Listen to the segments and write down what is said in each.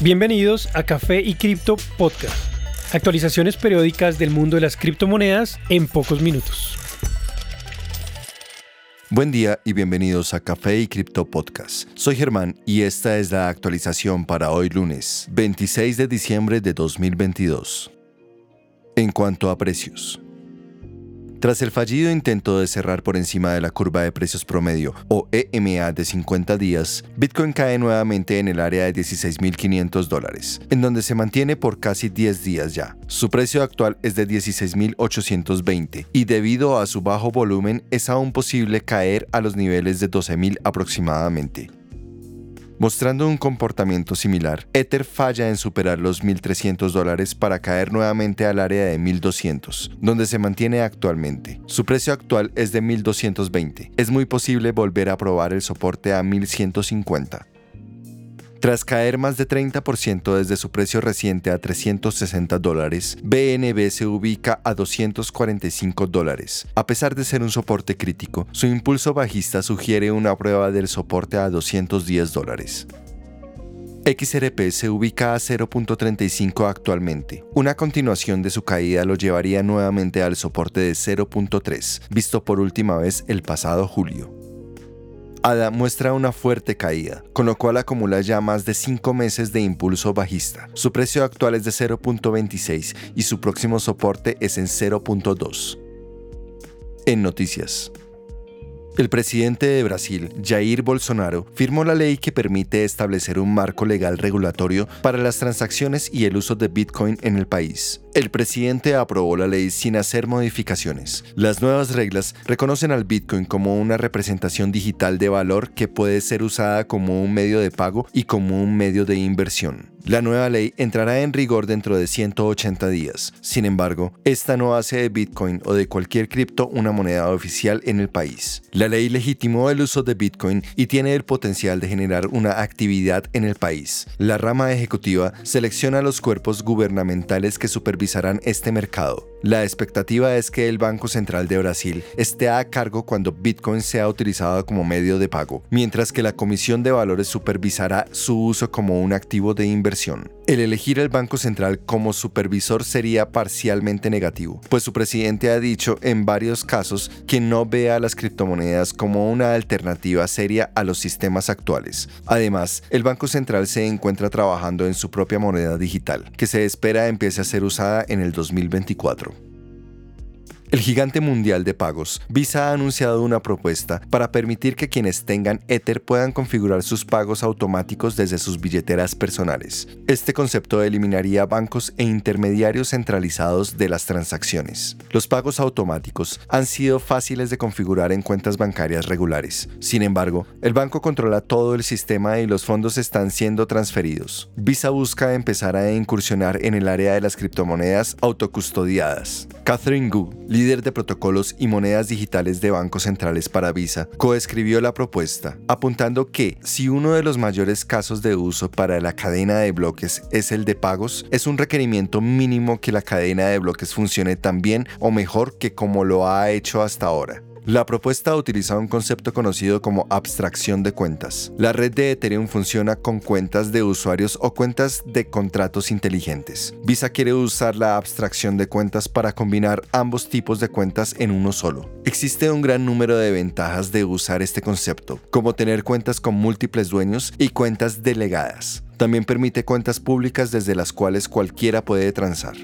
Bienvenidos a Café y Cripto Podcast. Actualizaciones periódicas del mundo de las criptomonedas en pocos minutos. Buen día y bienvenidos a Café y Cripto Podcast. Soy Germán y esta es la actualización para hoy lunes, 26 de diciembre de 2022. En cuanto a precios, tras el fallido intento de cerrar por encima de la curva de precios promedio o EMA de 50 días, Bitcoin cae nuevamente en el área de 16.500 dólares, en donde se mantiene por casi 10 días ya. Su precio actual es de 16.820 y debido a su bajo volumen es aún posible caer a los niveles de 12.000 aproximadamente. Mostrando un comportamiento similar, Ether falla en superar los 1.300 dólares para caer nuevamente al área de 1.200, donde se mantiene actualmente. Su precio actual es de 1.220. Es muy posible volver a probar el soporte a 1.150. Tras caer más de 30% desde su precio reciente a 360 dólares, BNB se ubica a 245 dólares. A pesar de ser un soporte crítico, su impulso bajista sugiere una prueba del soporte a 210 dólares. XRP se ubica a 0.35 actualmente. Una continuación de su caída lo llevaría nuevamente al soporte de 0.3, visto por última vez el pasado julio. ADA muestra una fuerte caída, con lo cual acumula ya más de 5 meses de impulso bajista. Su precio actual es de 0.26 y su próximo soporte es en 0.2. En noticias. El presidente de Brasil, Jair Bolsonaro, firmó la ley que permite establecer un marco legal regulatorio para las transacciones y el uso de Bitcoin en el país. El presidente aprobó la ley sin hacer modificaciones. Las nuevas reglas reconocen al Bitcoin como una representación digital de valor que puede ser usada como un medio de pago y como un medio de inversión. La nueva ley entrará en rigor dentro de 180 días. Sin embargo, esta no hace de Bitcoin o de cualquier cripto una moneda oficial en el país. La ley legitimó el uso de Bitcoin y tiene el potencial de generar una actividad en el país. La rama ejecutiva selecciona los cuerpos gubernamentales que supervisarán este mercado. La expectativa es que el Banco Central de Brasil esté a cargo cuando Bitcoin sea utilizado como medio de pago, mientras que la Comisión de Valores supervisará su uso como un activo de inversión. El elegir al Banco Central como supervisor sería parcialmente negativo, pues su presidente ha dicho en varios casos que no ve a las criptomonedas como una alternativa seria a los sistemas actuales. Además, el Banco Central se encuentra trabajando en su propia moneda digital, que se espera empiece a ser usada en el 2024. El gigante mundial de pagos, Visa ha anunciado una propuesta para permitir que quienes tengan Ether puedan configurar sus pagos automáticos desde sus billeteras personales. Este concepto eliminaría bancos e intermediarios centralizados de las transacciones. Los pagos automáticos han sido fáciles de configurar en cuentas bancarias regulares. Sin embargo, el banco controla todo el sistema y los fondos están siendo transferidos. Visa busca empezar a incursionar en el área de las criptomonedas autocustodiadas. Catherine Gu, líder de protocolos y monedas digitales de bancos centrales para Visa, coescribió la propuesta, apuntando que si uno de los mayores casos de uso para la cadena de bloques es el de pagos, es un requerimiento mínimo que la cadena de bloques funcione tan bien o mejor que como lo ha hecho hasta ahora. La propuesta utiliza un concepto conocido como abstracción de cuentas. La red de Ethereum funciona con cuentas de usuarios o cuentas de contratos inteligentes. Visa quiere usar la abstracción de cuentas para combinar ambos tipos de cuentas en uno solo. Existe un gran número de ventajas de usar este concepto, como tener cuentas con múltiples dueños y cuentas delegadas. También permite cuentas públicas desde las cuales cualquiera puede transar.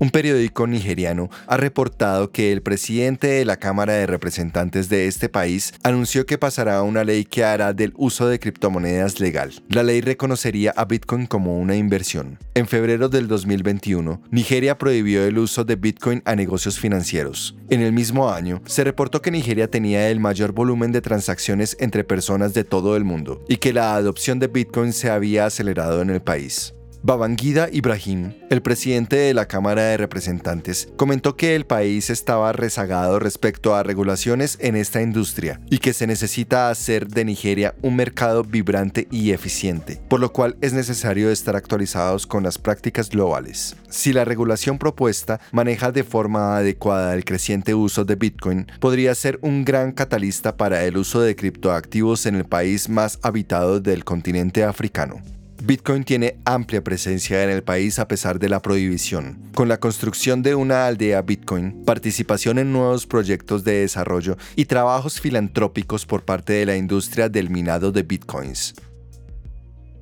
Un periódico nigeriano ha reportado que el presidente de la Cámara de Representantes de este país anunció que pasará una ley que hará del uso de criptomonedas legal. La ley reconocería a Bitcoin como una inversión. En febrero del 2021, Nigeria prohibió el uso de Bitcoin a negocios financieros. En el mismo año, se reportó que Nigeria tenía el mayor volumen de transacciones entre personas de todo el mundo y que la adopción de Bitcoin se había acelerado en el país. Babangida Ibrahim, el presidente de la Cámara de Representantes, comentó que el país estaba rezagado respecto a regulaciones en esta industria y que se necesita hacer de Nigeria un mercado vibrante y eficiente, por lo cual es necesario estar actualizados con las prácticas globales. Si la regulación propuesta maneja de forma adecuada el creciente uso de Bitcoin, podría ser un gran catalista para el uso de criptoactivos en el país más habitado del continente africano. Bitcoin tiene amplia presencia en el país a pesar de la prohibición. Con la construcción de una aldea Bitcoin, participación en nuevos proyectos de desarrollo y trabajos filantrópicos por parte de la industria del minado de Bitcoins.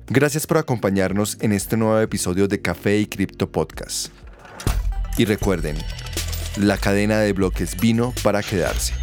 Gracias por acompañarnos en este nuevo episodio de Café y Cripto Podcast. Y recuerden, la cadena de bloques vino para quedarse.